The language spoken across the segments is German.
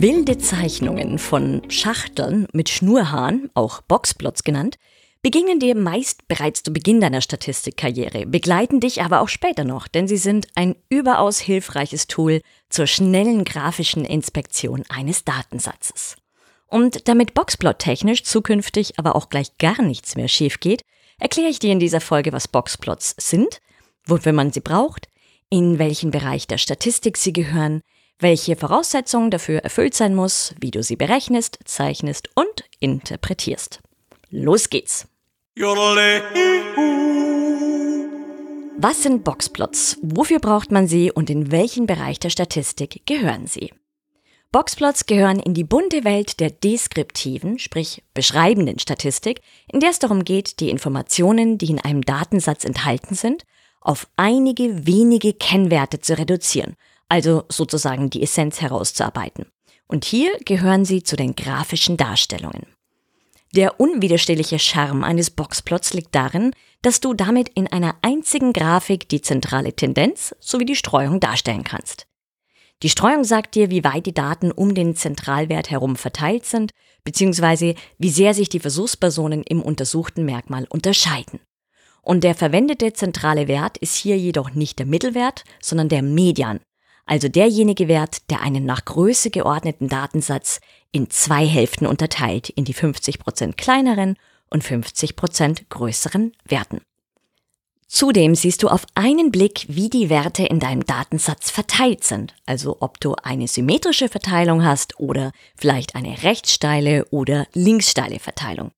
Wilde Zeichnungen von Schachteln mit Schnurhaaren, auch Boxplots genannt, begegnen dir meist bereits zu Beginn deiner Statistikkarriere, begleiten dich aber auch später noch, denn sie sind ein überaus hilfreiches Tool zur schnellen grafischen Inspektion eines Datensatzes. Und damit Boxplot technisch zukünftig aber auch gleich gar nichts mehr schief geht, erkläre ich dir in dieser Folge, was Boxplots sind, wofür man sie braucht, in welchen Bereich der Statistik sie gehören, welche Voraussetzungen dafür erfüllt sein muss, wie du sie berechnest, zeichnest und interpretierst. Los geht's! Was sind Boxplots? Wofür braucht man sie und in welchen Bereich der Statistik gehören sie? Boxplots gehören in die bunte Welt der deskriptiven, sprich beschreibenden Statistik, in der es darum geht, die Informationen, die in einem Datensatz enthalten sind, auf einige wenige Kennwerte zu reduzieren also sozusagen die Essenz herauszuarbeiten. Und hier gehören sie zu den grafischen Darstellungen. Der unwiderstehliche Charme eines Boxplots liegt darin, dass du damit in einer einzigen Grafik die zentrale Tendenz sowie die Streuung darstellen kannst. Die Streuung sagt dir, wie weit die Daten um den Zentralwert herum verteilt sind, beziehungsweise wie sehr sich die Versuchspersonen im untersuchten Merkmal unterscheiden. Und der verwendete zentrale Wert ist hier jedoch nicht der Mittelwert, sondern der Median, also derjenige Wert, der einen nach Größe geordneten Datensatz in zwei Hälften unterteilt, in die 50% kleineren und 50% größeren Werten. Zudem siehst du auf einen Blick, wie die Werte in deinem Datensatz verteilt sind, also ob du eine symmetrische Verteilung hast oder vielleicht eine rechtssteile oder linkssteile Verteilung.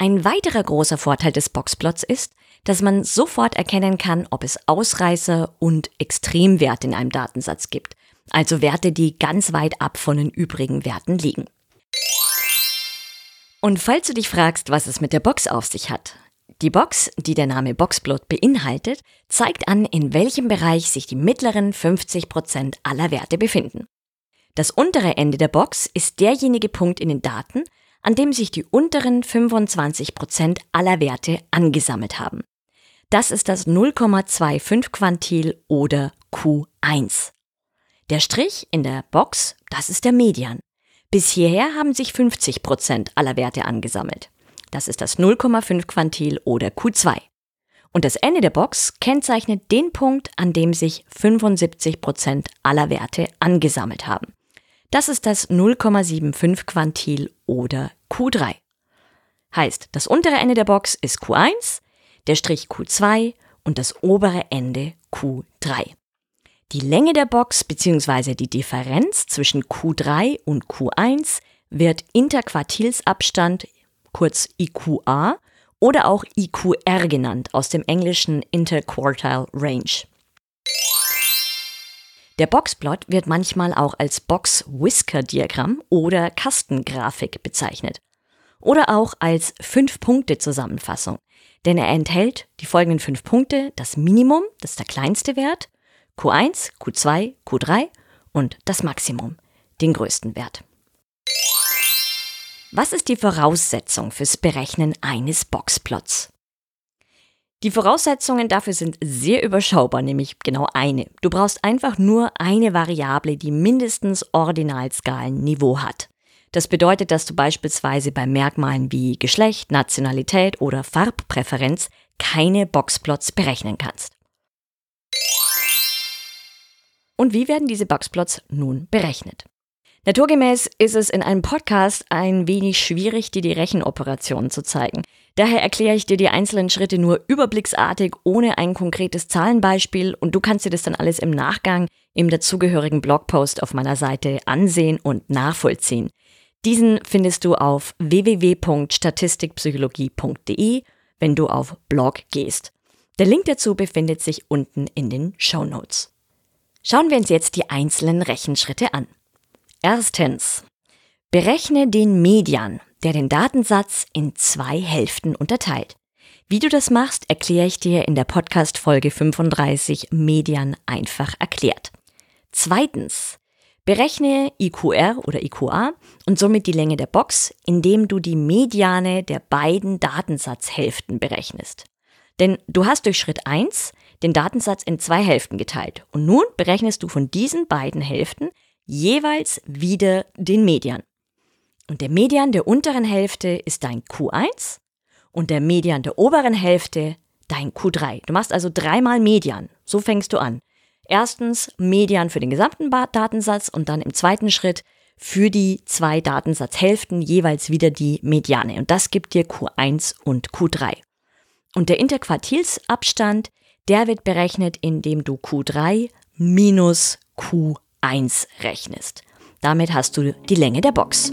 Ein weiterer großer Vorteil des Boxplots ist, dass man sofort erkennen kann, ob es Ausreißer und Extremwerte in einem Datensatz gibt, also Werte, die ganz weit ab von den übrigen Werten liegen. Und falls du dich fragst, was es mit der Box auf sich hat, die Box, die der Name Boxplot beinhaltet, zeigt an, in welchem Bereich sich die mittleren 50% aller Werte befinden. Das untere Ende der Box ist derjenige Punkt in den Daten, an dem sich die unteren 25% aller Werte angesammelt haben. Das ist das 0,25 Quantil oder Q1. Der Strich in der Box, das ist der Median. Bis hierher haben sich 50% aller Werte angesammelt. Das ist das 0,5 Quantil oder Q2. Und das Ende der Box kennzeichnet den Punkt, an dem sich 75% aller Werte angesammelt haben. Das ist das 0,75 Quantil oder Q3. Heißt, das untere Ende der Box ist Q1, der Strich Q2 und das obere Ende Q3. Die Länge der Box bzw. die Differenz zwischen Q3 und Q1 wird Interquartilsabstand, kurz IQA, oder auch IQR genannt, aus dem englischen Interquartile Range. Der Boxplot wird manchmal auch als Box-Whisker-Diagramm oder Kastengrafik bezeichnet. Oder auch als Fünf-Punkte-Zusammenfassung, denn er enthält die folgenden fünf Punkte, das Minimum, das ist der kleinste Wert, Q1, Q2, Q3 und das Maximum, den größten Wert. Was ist die Voraussetzung fürs Berechnen eines Boxplots? Die Voraussetzungen dafür sind sehr überschaubar, nämlich genau eine. Du brauchst einfach nur eine Variable, die mindestens Ordinalskalenniveau hat. Das bedeutet, dass du beispielsweise bei Merkmalen wie Geschlecht, Nationalität oder Farbpräferenz keine Boxplots berechnen kannst. Und wie werden diese Boxplots nun berechnet? Naturgemäß ist es in einem Podcast ein wenig schwierig, dir die Rechenoperationen zu zeigen. Daher erkläre ich dir die einzelnen Schritte nur überblicksartig, ohne ein konkretes Zahlenbeispiel und du kannst dir das dann alles im Nachgang im dazugehörigen Blogpost auf meiner Seite ansehen und nachvollziehen. Diesen findest du auf www.statistikpsychologie.de, wenn du auf Blog gehst. Der Link dazu befindet sich unten in den Show Notes. Schauen wir uns jetzt die einzelnen Rechenschritte an. Erstens. Berechne den Median, der den Datensatz in zwei Hälften unterteilt. Wie du das machst, erkläre ich dir in der Podcast Folge 35 Median einfach erklärt. Zweitens, berechne IQR oder IQA und somit die Länge der Box, indem du die Mediane der beiden Datensatzhälften berechnest. Denn du hast durch Schritt 1 den Datensatz in zwei Hälften geteilt und nun berechnest du von diesen beiden Hälften jeweils wieder den Median. Und der Median der unteren Hälfte ist dein Q1 und der Median der oberen Hälfte dein Q3. Du machst also dreimal Median. So fängst du an. Erstens Median für den gesamten Datensatz und dann im zweiten Schritt für die zwei Datensatzhälften jeweils wieder die Mediane. Und das gibt dir Q1 und Q3. Und der Interquartilsabstand, der wird berechnet, indem du Q3 minus Q1 rechnest. Damit hast du die Länge der Box.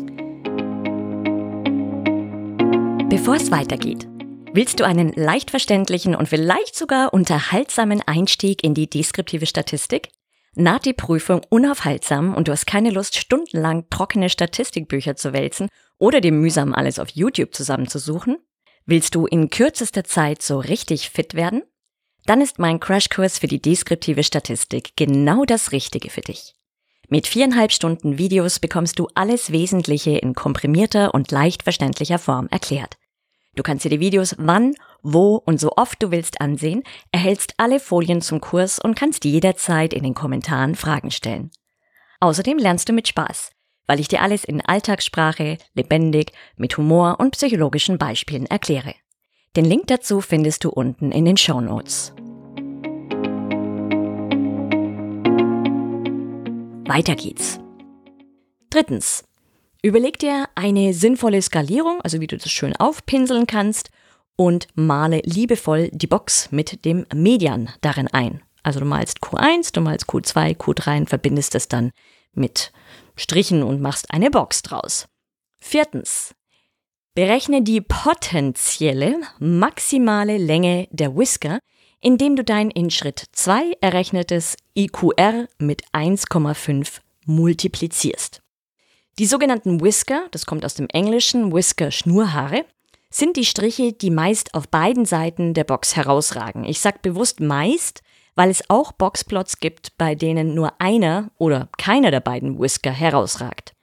Bevor es weitergeht, willst du einen leicht verständlichen und vielleicht sogar unterhaltsamen Einstieg in die deskriptive Statistik? Naht die Prüfung unaufhaltsam und du hast keine Lust, stundenlang trockene Statistikbücher zu wälzen oder dir mühsam alles auf YouTube zusammenzusuchen? Willst du in kürzester Zeit so richtig fit werden? Dann ist mein Crashkurs für die deskriptive Statistik genau das Richtige für dich. Mit viereinhalb Stunden Videos bekommst du alles Wesentliche in komprimierter und leicht verständlicher Form erklärt. Du kannst dir die Videos wann, wo und so oft du willst ansehen, erhältst alle Folien zum Kurs und kannst jederzeit in den Kommentaren Fragen stellen. Außerdem lernst du mit Spaß, weil ich dir alles in Alltagssprache, lebendig, mit Humor und psychologischen Beispielen erkläre. Den Link dazu findest du unten in den Show Notes. Weiter geht's. Drittens. Überleg dir eine sinnvolle Skalierung, also wie du das schön aufpinseln kannst und male liebevoll die Box mit dem Median darin ein. Also du malst Q1, du malst Q2, Q3 und verbindest es dann mit Strichen und machst eine Box draus. Viertens. Berechne die potenzielle maximale Länge der Whisker, indem du dein in Schritt 2 errechnetes IQR mit 1,5 multiplizierst. Die sogenannten Whisker, das kommt aus dem Englischen Whisker Schnurhaare, sind die Striche, die meist auf beiden Seiten der Box herausragen. Ich sage bewusst meist, weil es auch Boxplots gibt, bei denen nur einer oder keiner der beiden Whisker herausragt.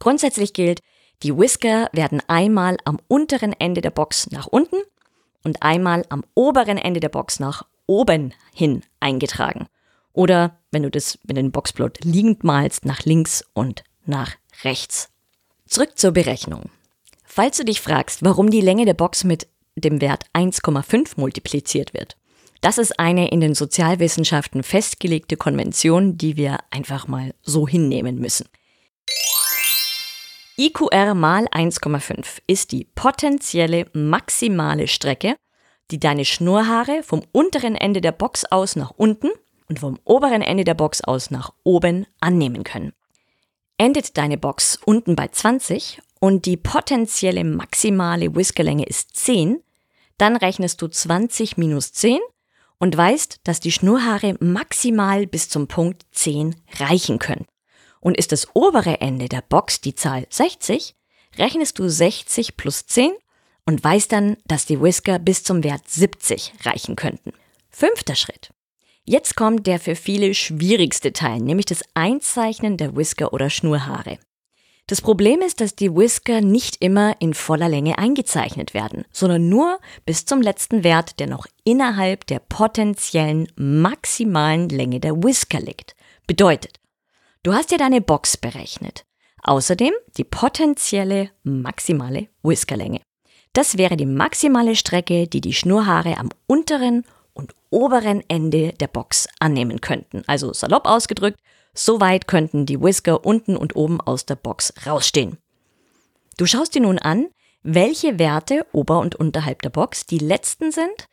Grundsätzlich gilt, die Whisker werden einmal am unteren Ende der Box nach unten und einmal am oberen Ende der Box nach oben hin eingetragen. Oder wenn du das mit dem Boxplot liegend malst, nach links und nach rechts. Zurück zur Berechnung. Falls du dich fragst, warum die Länge der Box mit dem Wert 1,5 multipliziert wird, das ist eine in den Sozialwissenschaften festgelegte Konvention, die wir einfach mal so hinnehmen müssen. IQR mal 1,5 ist die potenzielle maximale Strecke, die deine Schnurhaare vom unteren Ende der Box aus nach unten und vom oberen Ende der Box aus nach oben annehmen können. Endet deine Box unten bei 20 und die potenzielle maximale Whiskerlänge ist 10, dann rechnest du 20 minus 10 und weißt, dass die Schnurhaare maximal bis zum Punkt 10 reichen können. Und ist das obere Ende der Box die Zahl 60, rechnest du 60 plus 10 und weißt dann, dass die Whisker bis zum Wert 70 reichen könnten. Fünfter Schritt. Jetzt kommt der für viele schwierigste Teil, nämlich das Einzeichnen der Whisker oder Schnurhaare. Das Problem ist, dass die Whisker nicht immer in voller Länge eingezeichnet werden, sondern nur bis zum letzten Wert, der noch innerhalb der potenziellen maximalen Länge der Whisker liegt. Bedeutet, du hast dir deine Box berechnet. Außerdem die potenzielle maximale Whiskerlänge. Das wäre die maximale Strecke, die die Schnurhaare am unteren und oberen Ende der Box annehmen könnten. Also salopp ausgedrückt, so weit könnten die Whisker unten und oben aus der Box rausstehen. Du schaust dir nun an, welche Werte ober und unterhalb der Box die letzten sind,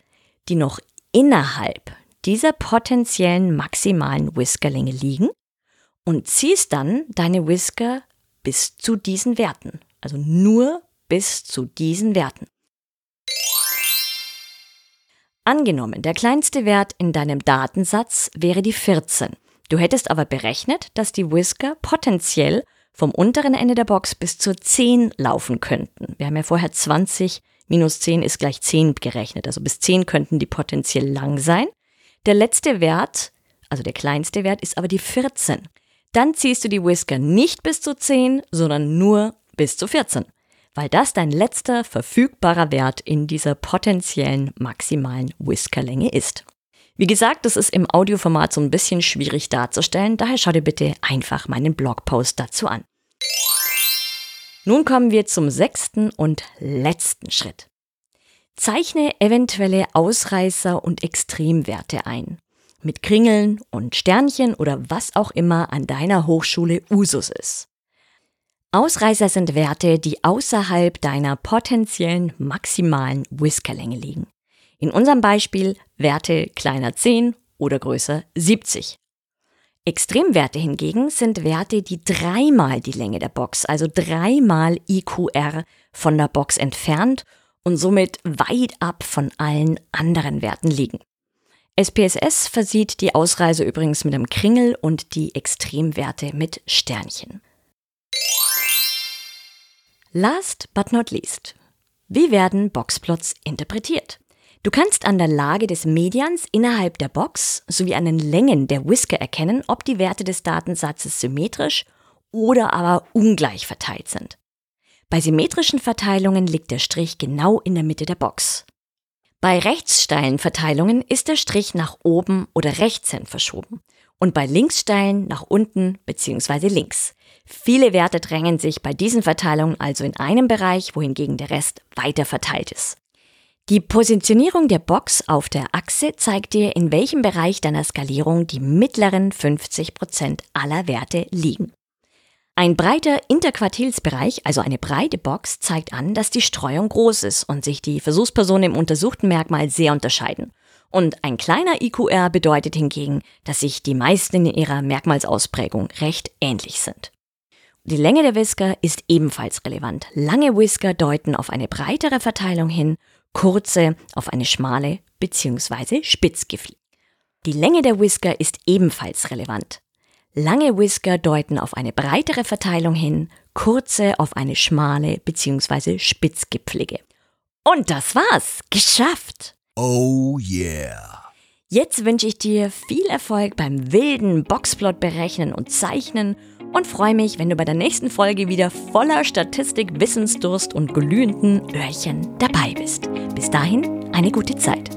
die noch innerhalb dieser potenziellen maximalen Whiskerlänge liegen und ziehst dann deine Whisker bis zu diesen Werten. Also nur bis zu diesen Werten. Angenommen, der kleinste Wert in deinem Datensatz wäre die 14. Du hättest aber berechnet, dass die Whisker potenziell vom unteren Ende der Box bis zur 10 laufen könnten. Wir haben ja vorher 20 minus 10 ist gleich 10 gerechnet. Also bis 10 könnten die potenziell lang sein. Der letzte Wert, also der kleinste Wert, ist aber die 14. Dann ziehst du die Whisker nicht bis zu 10, sondern nur bis zu 14, weil das dein letzter verfügbarer Wert in dieser potenziellen maximalen Whiskerlänge ist. Wie gesagt, das ist im Audioformat so ein bisschen schwierig darzustellen, daher schau dir bitte einfach meinen Blogpost dazu an. Nun kommen wir zum sechsten und letzten Schritt. Zeichne eventuelle Ausreißer und Extremwerte ein. Mit Kringeln und Sternchen oder was auch immer an deiner Hochschule Usus ist. Ausreißer sind Werte, die außerhalb deiner potenziellen maximalen Whiskerlänge liegen. In unserem Beispiel Werte kleiner 10 oder größer 70. Extremwerte hingegen sind Werte, die dreimal die Länge der Box, also dreimal IQR von der Box entfernt und somit weit ab von allen anderen Werten liegen. SPSS versieht die Ausreise übrigens mit einem Kringel und die Extremwerte mit Sternchen. Last but not least. Wie werden Boxplots interpretiert? Du kannst an der Lage des Medians innerhalb der Box sowie an den Längen der Whisker erkennen, ob die Werte des Datensatzes symmetrisch oder aber ungleich verteilt sind. Bei symmetrischen Verteilungen liegt der Strich genau in der Mitte der Box. Bei rechtssteilen Verteilungen ist der Strich nach oben oder rechts hin verschoben und bei linkssteilen nach unten bzw. links. Viele Werte drängen sich bei diesen Verteilungen also in einem Bereich, wohingegen der Rest weiter verteilt ist. Die Positionierung der Box auf der Achse zeigt dir, in welchem Bereich deiner Skalierung die mittleren 50 Prozent aller Werte liegen. Ein breiter Interquartilsbereich, also eine breite Box, zeigt an, dass die Streuung groß ist und sich die Versuchspersonen im untersuchten Merkmal sehr unterscheiden. Und ein kleiner IQR bedeutet hingegen, dass sich die meisten in ihrer Merkmalsausprägung recht ähnlich sind. Die Länge der Whisker ist ebenfalls relevant. Lange Whisker deuten auf eine breitere Verteilung hin kurze auf eine schmale bzw. spitzgefliegt. Die Länge der Whisker ist ebenfalls relevant. Lange Whisker deuten auf eine breitere Verteilung hin, kurze auf eine schmale bzw. spitzgipfelige. Und das war's. Geschafft. Oh yeah. Jetzt wünsche ich dir viel Erfolg beim wilden Boxplot berechnen und zeichnen und freue mich, wenn du bei der nächsten Folge wieder voller Statistik, Wissensdurst und glühenden Öhrchen dabei bist. Bis dahin eine gute Zeit.